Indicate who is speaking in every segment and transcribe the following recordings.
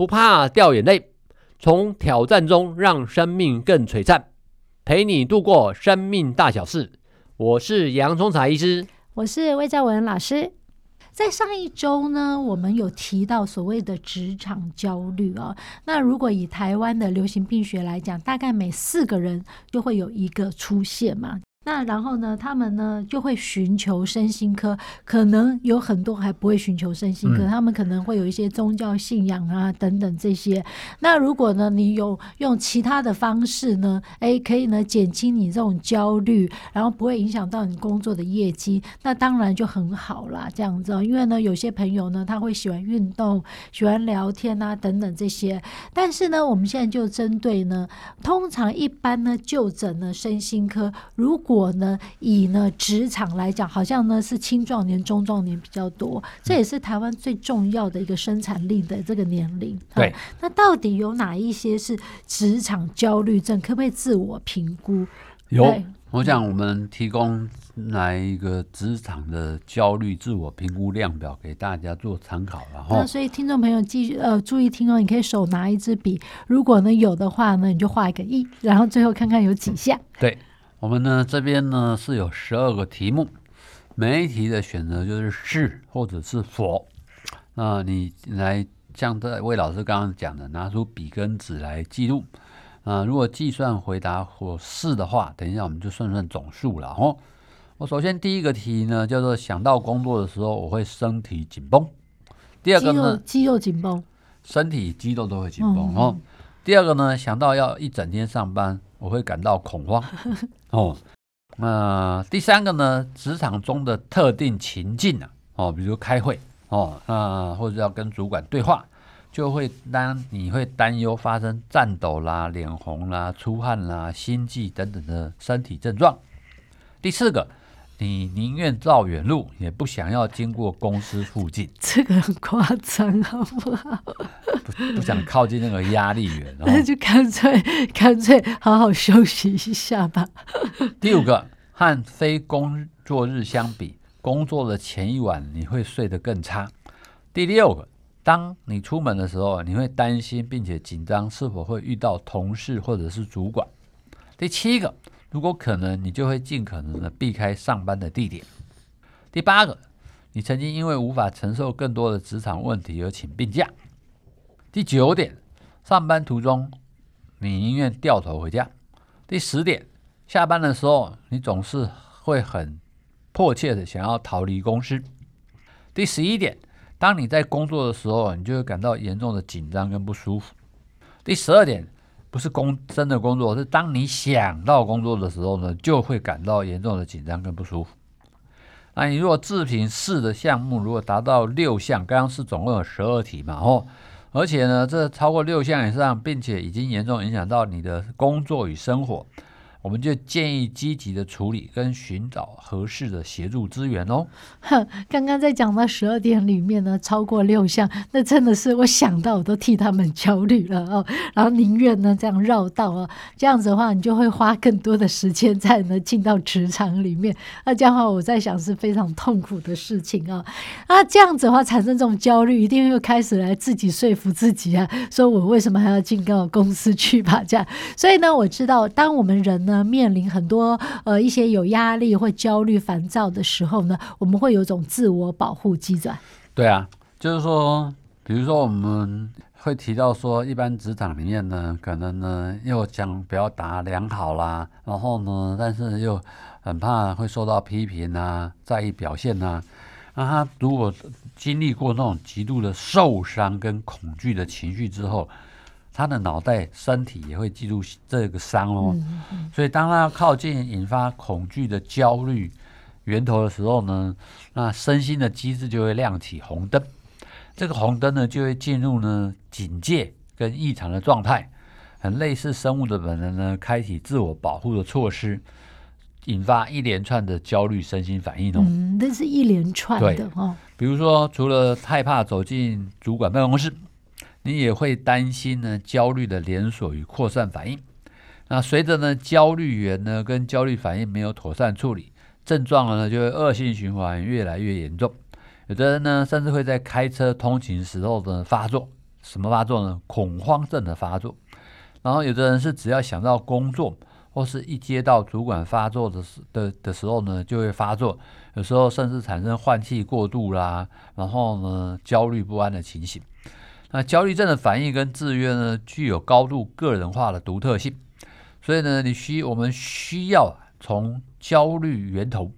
Speaker 1: 不怕掉眼泪，从挑战中让生命更璀璨，陪你度过生命大小事。我是洋葱茶医师，
Speaker 2: 我是魏兆玟老师。在上一周呢，我们有提到所谓的职场焦虑啊、哦。那如果以台湾的流行病学来讲，大概每四个人就会有一个出现嘛。那然后呢，他们呢就会寻求身心科，可能有很多还不会寻求身心科，嗯、他们可能会有一些宗教信仰啊等等这些。那如果呢，你有用其他的方式呢，哎，可以呢减轻你这种焦虑，然后不会影响到你工作的业绩，那当然就很好啦。这样子，因为呢，有些朋友呢，他会喜欢运动，喜欢聊天啊等等这些。但是呢，我们现在就针对呢，通常一般呢就诊呢身心科，如果我呢，以呢职场来讲，好像呢是青壮年、中壮年比较多，这也是台湾最重要的一个生产力的这个年龄。
Speaker 1: 对，
Speaker 2: 那到底有哪一些是职场焦虑症？可不可以自我评估？
Speaker 3: 有，我想我们提供来一个职场的焦虑自我评估量表给大家做参考然后。
Speaker 2: 那所以听众朋友记呃注意听哦，你可以手拿一支笔，如果呢有的话呢，你就画一个一，然后最后看看有几项。
Speaker 3: 对。我们呢这边呢是有十二个题目，每一题的选择就是是或者是否。那你来像这位老师刚刚讲的，拿出笔跟纸来记录。啊，如果计算回答或是的话，等一下我们就算算总数了哦。我首先第一个题呢叫做想到工作的时候我会身体紧绷。第二个呢
Speaker 2: 肌肉紧绷，
Speaker 3: 身体肌肉都会紧绷哦。第二个呢想到要一整天上班。我会感到恐慌 哦。那、第三个呢，职场中的特定情境啊，哦，比如开会哦，那、或者要跟主管对话，就会当你会担忧发生颤抖啦、脸红啦、出汗啦、心悸等等的身体症状。第四个。你宁愿绕远路，也不想要经过公司附近。
Speaker 2: 这个很夸张，好 不好？
Speaker 3: 不不想靠近那个压力源，
Speaker 2: 那就干脆干脆好好休息一下吧。
Speaker 3: 第五个，和非工作日相比，工作的前一晚你会睡得更差。第六个，当你出门的时候，你会担心并且紧张是否会遇到同事或者是主管。第七个。如果可能，你就会尽可能的避开上班的地点。第八个，你曾经因为无法承受更多的职场问题而请病假。第九点，上班途中你宁愿掉头回家。第十点，下班的时候你总是会很迫切的想要逃离公司。第十一点，当你在工作的时候，你就会感到严重的紧张跟不舒服。第十二点。不是工真的工作，是当你想到工作的时候呢，就会感到严重的紧张跟不舒服。那你如果自评试的项目，如果达到六项，刚刚是总共有十二题嘛，哦，而且呢，这超过六项以上，并且已经严重影响到你的工作与生活。我们就建议积极的处理跟寻找合适的协助资源哦。
Speaker 2: 哼，刚刚在讲到十二点里面呢，超过六项，那真的是我想到我都替他们焦虑了哦。然后宁愿呢这样绕道啊，这样子的话，你就会花更多的时间在呢进到职场里面。那这样的话，我在想是非常痛苦的事情啊。啊，这样子的话产生这种焦虑，一定会开始来自己说服自己啊，说我为什么还要进到公司去吧？这样，所以呢，我知道当我们人。呢，面临很多呃一些有压力或焦虑、烦躁的时候呢，我们会有种自我保护机制。
Speaker 3: 对啊，就是说，比如说我们会提到说，一般职场里面呢，可能呢又想表达良好啦，然后呢，但是又很怕会受到批评啊，在意表现啊。那他如果经历过那种极度的受伤跟恐惧的情绪之后，他的脑袋、身体也会记住这个伤哦，所以当他靠近引发恐惧的焦虑源头的时候呢，那身心的机制就会亮起红灯。这个红灯呢就会进入呢警戒跟异常的状态，很类似生物的本能呢，开启自我保护的措施，引发一连串的焦虑身心反应哦。
Speaker 2: 嗯，那是一连串的哦。
Speaker 3: 比如说，除了害怕走进主管办公室，你也会担心呢焦虑的连锁与扩散反应。那随着呢焦虑源呢跟焦虑反应没有妥善处理，症状呢就会恶性循环，越来越严重。有的人呢甚至会在开车通勤时候的发作，什么发作呢？恐慌症的发作。然后有的人是只要想到工作或是一接到主管发作的时的的时候呢就会发作，有时候甚至产生换气过度啦，然后呢焦虑不安的情形。那焦虑症的反应跟制约呢具有高度个人化的独特性。所以呢，你需我们需要从焦虑源头、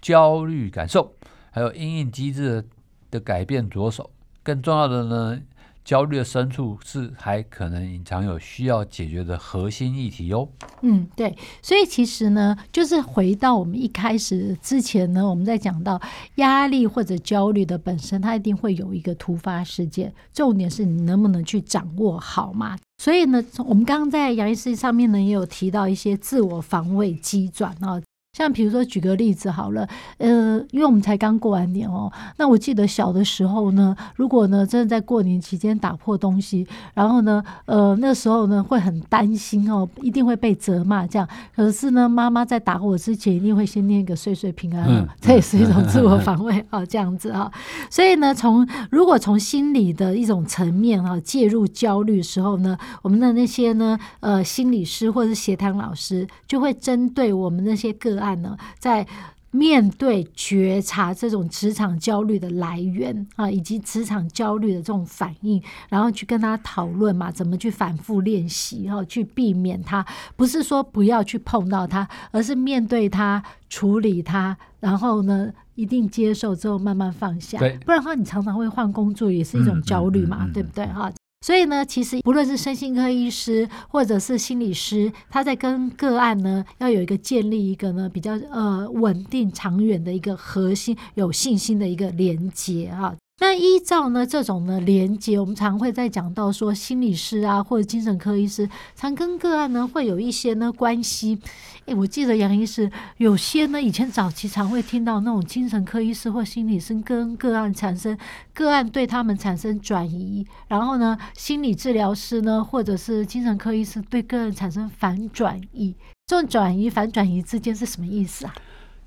Speaker 3: 焦虑感受，还有因应机制的改变着手。更重要的呢，焦虑的深处是还可能隐藏有需要解决的核心议题哟。
Speaker 2: 嗯，对，所以其实呢，就是回到我们一开始之前呢，我们在讲到压力或者焦虑的本身，它一定会有一个突发事件，重点是你能不能去掌握好嘛。所以呢，我们刚刚在杨医师上面呢，也有提到一些自我防卫机转啊。像比如说，举个例子好了，呃，因为我们才刚过完年哦，那我记得小的时候呢，如果呢真的在过年期间打破东西，然后呢，呃，那时候呢会很担心哦，一定会被责骂这样。可是呢，妈妈在打我之前一定会先念个岁岁平安，嗯，这也是一种自我防卫啊，这样子啊。所以呢，从如果从心理的一种层面啊介入焦虑的时候呢，我们的那些呢，呃，心理师或者是协谈老师就会针对我们那些个案。呢，在面对觉察这种职场焦虑的来源啊，以及职场焦虑的这种反应，然后去跟他讨论嘛，怎么去反复练习，然后去避免他，不是说不要去碰到他，而是面对他，处理他，然后呢，一定接受之后慢慢放下，不然的话，你常常会换工作，也是一种焦虑嘛，嗯嗯嗯嗯、对不对？哈？所以呢，其实不论是身心科医师或者是心理师，他在跟个案呢，要有一个建立一个呢比较呃稳定长远的一个核心有信心的一个连接啊。那依照呢这种呢连接，我们常会在讲到说心理师啊或者精神科医师，常跟个案呢会有一些呢关系。诶，我记得杨医师有些呢以前早期常会听到那种精神科医师或心理师跟个案产生个案对他们产生转移，然后呢心理治疗师呢或者是精神科医师对个案产生反转移。这种转移反转移之间是什么意思啊？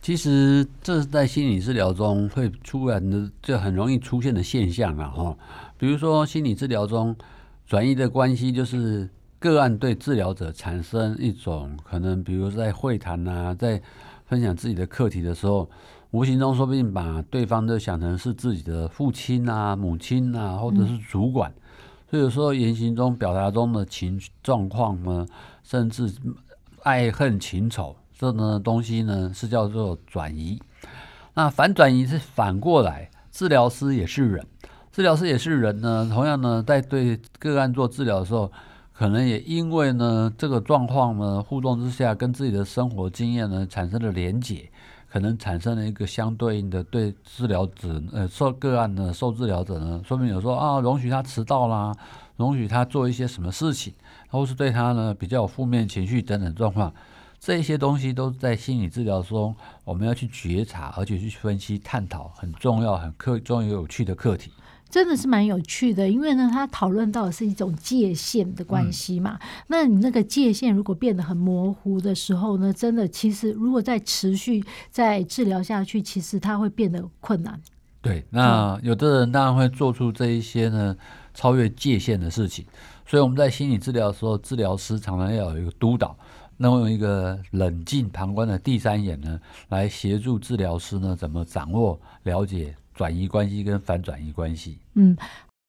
Speaker 3: 其实这是在心理治疗中会出然的，就很容易出现的现象啊！哈，比如说心理治疗中转移的关系，就是个案对治疗者产生一种可能，比如在会谈啊，在分享自己的课题的时候，无形中说不定把对方都想成是自己的父亲啊、母亲啊，或者是主管，所以有时候言行中表达中的情状况呢，甚至爱恨情仇。这呢东西呢是叫做转移，那反转移是反过来，治疗师也是人，治疗师也是人呢，同样呢在对个案做治疗的时候，可能也因为呢这个状况呢互动之下，跟自己的生活经验呢产生了连结，可能产生了一个相对应的对治疗者呃受个案的受治疗者呢，说明有说啊容许他迟到啦，容许他做一些什么事情，或是对他呢比较有负面情绪等等状况。这些东西都在心理治疗中，我们要去觉察，而且去分析、探讨，很重要、很课重要、有趣的课题。
Speaker 2: 真的是蛮有趣的，因为呢，他讨论到的是一种界限的关系嘛。嗯、那你那个界限如果变得很模糊的时候呢，真的，其实如果再持续再治疗下去，其实它会变得困难。
Speaker 3: 对，那有的人当然会做出这一些呢超越界限的事情，所以我们在心理治疗的时候，治疗师常常要有一个督导。那么用一个冷静旁观的第三眼呢，来协助治疗师呢，怎么掌握、了解转移关系跟反转移关系？
Speaker 2: 嗯，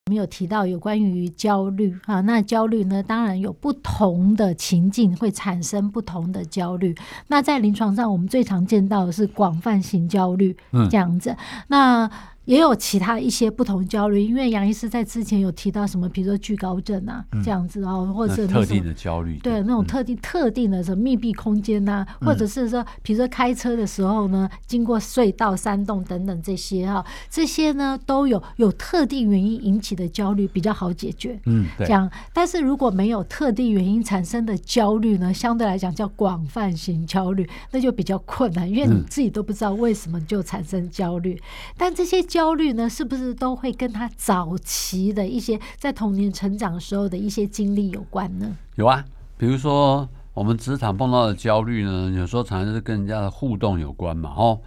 Speaker 2: 我们有提到有关于焦虑啊，那焦虑呢，当然有不同的情境会产生不同的焦虑。那在临床上，我们最常见到的是广泛型焦虑，这样子。嗯、那也有其他一些不同焦虑，因为杨医师在之前有提到什么，比如说惧高症啊、嗯、这样子啊，或者是
Speaker 3: 特定的焦虑，
Speaker 2: 对，那种特定、嗯、特定的什么密闭空间呐、啊，或者是说，比如说开车的时候呢，经过隧道、山洞等等这些哈，这些呢都有有特定原因引起的焦虑比较好解决，嗯，这样。但是如果没有特定原因产生的焦虑呢，相对来讲叫广泛型焦虑，那就比较困难，因为你自己都不知道为什么就产生焦虑。但这些焦焦虑呢，是不是都会跟他早期的一些在童年成长时候的一些经历有关呢？
Speaker 3: 有啊，比如说我们职场碰到的焦虑呢，有时候常常是跟人家的互动有关嘛，哦，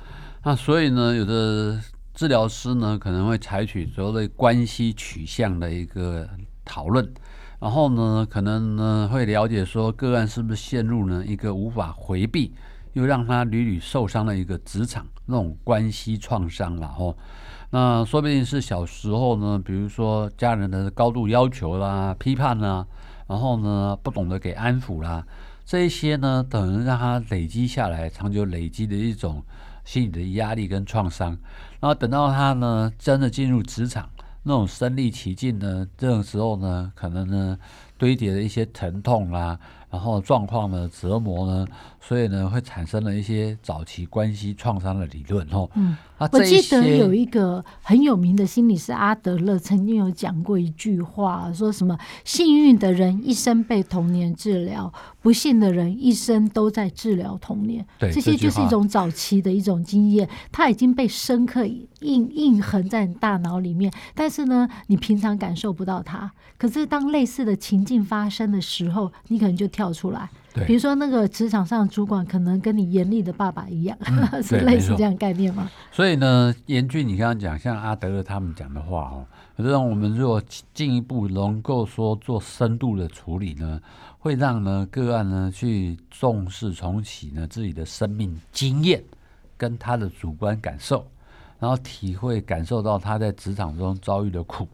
Speaker 3: 那所以呢，有的治疗师呢可能会采取所谓关系取向的一个讨论，然后呢，可能呢会了解说个案是不是陷入呢一个无法回避，又让他屡屡受伤的一个职场那种关系创伤了哦。那说不定是小时候呢，比如说家人的高度要求啦、批判啦，然后呢不懂得给安抚啦，这一些呢等于让他累积下来，长久累积的一种心理的压力跟创伤。然后等到他呢真的进入职场，那种身历其境呢，这种时候呢，可能呢堆叠的一些疼痛啦。然后状况呢，折磨呢，所以呢会产生了一些早期关系创伤的理论哦。嗯，啊、
Speaker 2: 我记得有一个很有名的心理师阿德勒曾经有讲过一句话，说什么幸运的人一生被童年治疗，不幸的人一生都在治疗童年。对，这些就是一种早期的一种经验，它已经被深刻印印痕在你大脑里面，但是呢，你平常感受不到它。可是当类似的情境发生的时候，你可能就跳。出来，比如说那个职场上主管可能跟你严厉的爸爸一样，嗯、是类似这样概念吗？
Speaker 3: 所以呢，严峻，你刚刚讲像阿德勒他们讲的话哦，可是让我们如果进一步能够说做深度的处理呢，会让呢个案呢去重视重启呢自己的生命经验跟他的主观感受，然后体会感受到他在职场中遭遇的苦，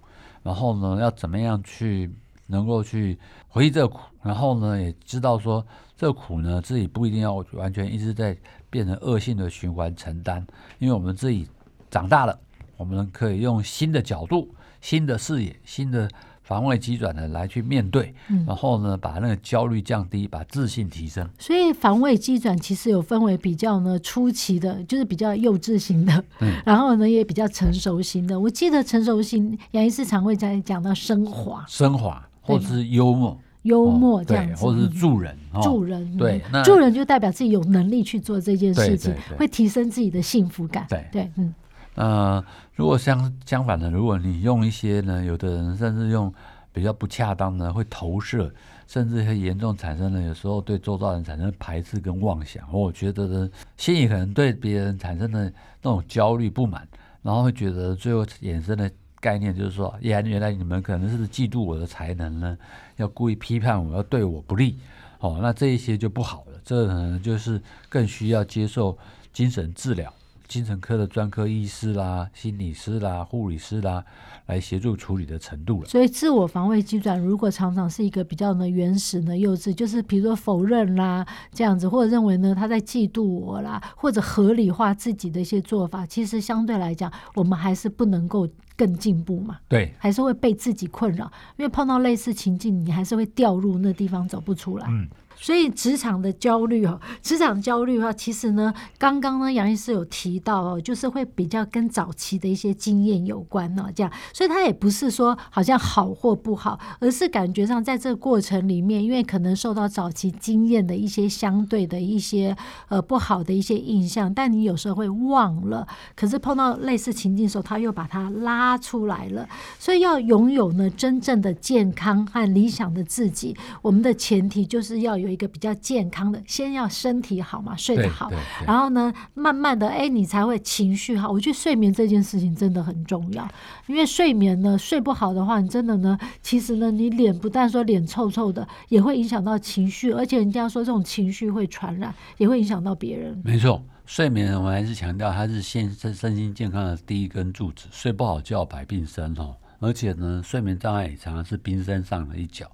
Speaker 3: 然后呢要怎么样去。能够去回忆这个苦，然后呢，也知道说这个苦呢，自己不一定要完全一直在变成恶性的循环承担，因为我们自己长大了，我们可以用新的角度、新的视野、新的防卫机转的来去面对，嗯、然后呢，把那个焦虑降低，把自信提升。
Speaker 2: 所以防卫机转其实有分为比较呢初期的，就是比较幼稚型的，嗯、然后呢也比较成熟型的。我记得成熟型杨医师常会在讲到升华，
Speaker 3: 升华。或者是幽默，
Speaker 2: 幽默这样子，
Speaker 3: 或者是助人，
Speaker 2: 助人，对，助人就代表自己有能力去做这件事情，会提升自己的幸福感。对对，嗯。
Speaker 3: 呃，如果相相反的，如果你用一些呢，有的人甚至用比较不恰当的，会投射，甚至会严重产生了有时候对周遭人产生排斥跟妄想。我觉得呢，心里可能对别人产生的那种焦虑不满，然后会觉得最后衍生的。概念就是说，原原来你们可能是嫉妒我的才能呢，要故意批判我，要对我不利，哦，那这一些就不好了。这可能就是更需要接受精神治疗。精神科的专科医师啦、心理师啦、护理师啦，来协助处理的程度了。
Speaker 2: 所以，自我防卫机转如果常常是一个比较呢原始呢幼稚，就是比如说否认啦这样子，或者认为呢他在嫉妒我啦，或者合理化自己的一些做法，其实相对来讲，我们还是不能够更进步嘛。
Speaker 3: 对，
Speaker 2: 还是会被自己困扰，因为碰到类似情境，你还是会掉入那地方走不出来。嗯。所以职场的焦虑哦，职场焦虑的话，其实呢，刚刚呢杨医师有提到哦，就是会比较跟早期的一些经验有关哦，这样，所以他也不是说好像好或不好，而是感觉上在这个过程里面，因为可能受到早期经验的一些相对的一些呃不好的一些印象，但你有时候会忘了，可是碰到类似情境的时候，他又把它拉出来了，所以要拥有呢真正的健康和理想的自己，我们的前提就是要有。一个比较健康的，先要身体好嘛，睡得好，然后呢，慢慢的，哎，你才会情绪好。我觉得睡眠这件事情真的很重要，因为睡眠呢，睡不好的话，你真的呢，其实呢，你脸不但说脸臭臭的，也会影响到情绪，而且人家说这种情绪会传染，也会影响到别人。
Speaker 3: 没错，睡眠我们还是强调它是现身身心健康的第一根柱子，睡不好觉百病生哦，而且呢，睡眠障碍常常是冰山上的一角。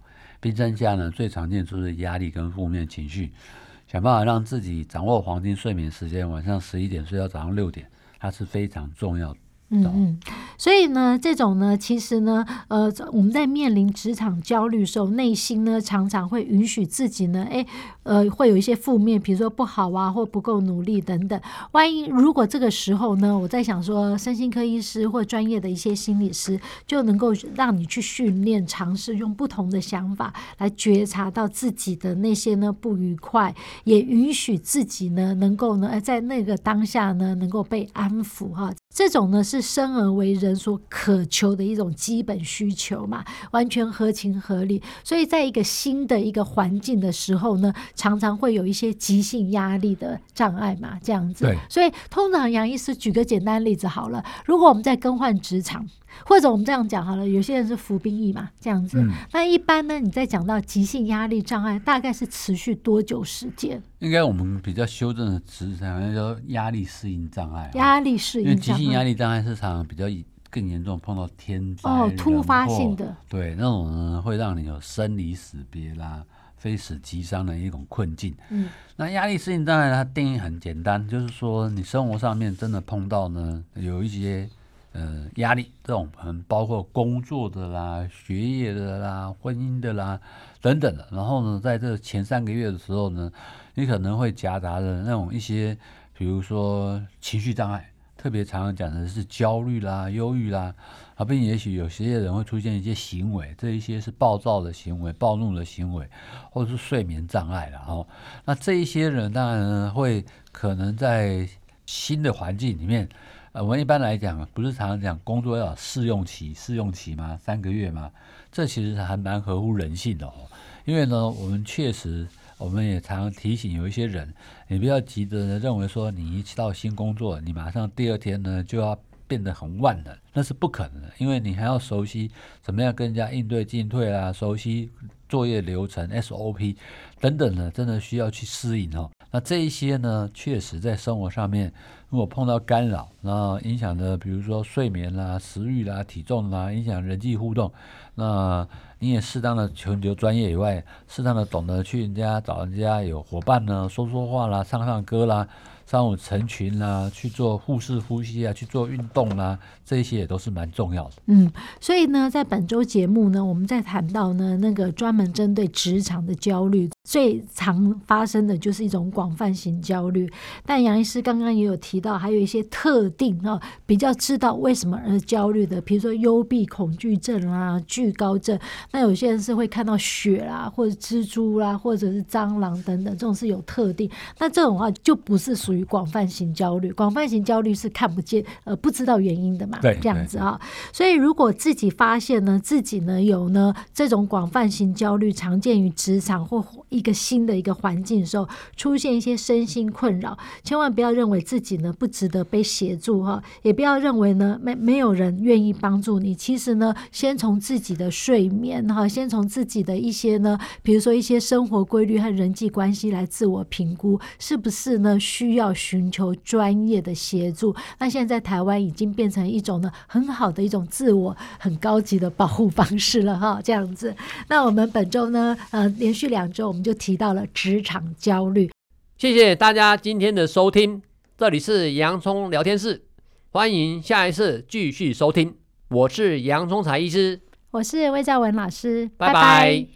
Speaker 3: 冰山下呢，最常见就是压力跟负面情绪。想办法让自己掌握黄金睡眠时间，晚上十一点睡到早上六点，它是非常重要的
Speaker 2: 嗯嗯，所以呢，这种呢，其实呢，呃，我们在面临职场焦虑的时候，内心呢，常常会允许自己呢，哎，呃，会有一些负面，比如说不好啊，或不够努力等等。万一如果这个时候呢，我在想说，身心科医师或专业的一些心理师，就能够让你去训练，尝试用不同的想法来觉察到自己的那些呢不愉快，也允许自己呢，能够呢，在那个当下呢，能够被安抚哈。这种呢是生而为人所渴求的一种基本需求嘛，完全合情合理。所以在一个新的一个环境的时候呢，常常会有一些急性压力的障碍嘛，这样子。所以通常杨医师举个简单例子好了，如果我们在更换职场。或者我们这样讲好了，有些人是服兵役嘛，这样子。嗯、那一般呢，你在讲到急性压力障碍，大概是持续多久时间？
Speaker 3: 应该我们比较修正的词，好像叫压力适应障碍。
Speaker 2: 压力适应障碍。因为
Speaker 3: 急性压力障碍是常常比较更严重，碰到天灾
Speaker 2: 哦，突发性的。
Speaker 3: 对，那种呢会让你有生离死别啦、非死即伤的一种困境。嗯，那压力适应障碍它定义很简单，就是说你生活上面真的碰到呢有一些。呃，压力这种很包括工作的啦、学业的啦、婚姻的啦等等的。然后呢，在这前三个月的时候呢，你可能会夹杂着那种一些，比如说情绪障碍，特别常常讲的是焦虑啦、忧郁啦，啊，并也许有些人会出现一些行为，这一些是暴躁的行为、暴怒的行为，或者是睡眠障碍了哦。那这一些人当然会可能在新的环境里面。呃，我们一般来讲啊，不是常常讲工作要试用期，试用期吗？三个月吗？这其实还蛮合乎人性的哦。因为呢，我们确实，我们也常提醒有一些人，你不要急着呢认为说，你一到新工作，你马上第二天呢就要变得很万能，那是不可能的。因为你还要熟悉怎么样跟人家应对进退啊，熟悉作业流程 SOP 等等的，真的需要去适应哦。那这一些呢，确实在生活上面，如果碰到干扰，然后影响的，比如说睡眠啦、食欲啦、体重啦，影响人际互动，那你也适当的求求专业以外，适当的懂得去人家找人家有伙伴呢，说说话啦，唱唱歌啦。上午成群啦，去做腹式呼吸啊，去做运动啦，这些也都是蛮重要的。
Speaker 2: 嗯，所以呢，在本周节目呢，我们在谈到呢，那个专门针对职场的焦虑，最常发生的就是一种广泛型焦虑。但杨医师刚刚也有提到，还有一些特定啊，比较知道为什么而焦虑的，比如说幽闭恐惧症啦、惧高症。那有些人是会看到血啦，或者蜘蛛啦，或者是蟑螂等等，这种是有特定。那这种话就不是属于。广泛型焦虑，广泛型焦虑是看不见，呃，不知道原因的嘛，
Speaker 3: 对，
Speaker 2: 这样子啊。所以如果自己发现呢，自己呢有呢这种广泛型焦虑，常见于职场或一个新的一个环境的时候，出现一些身心困扰，千万不要认为自己呢不值得被协助哈，也不要认为呢没没有人愿意帮助你。其实呢，先从自己的睡眠哈，先从自己的一些呢，比如说一些生活规律和人际关系来自我评估，是不是呢需要。寻求专业的协助，那现在在台湾已经变成一种呢很好的一种自我很高级的保护方式了哈，这样子。那我们本周呢，呃，连续两周我们就提到了职场焦虑。
Speaker 1: 谢谢大家今天的收听，这里是洋葱聊天室，欢迎下一次继续收听。我是洋葱才医师，
Speaker 2: 我是魏兆文老师，
Speaker 1: 拜拜。拜拜。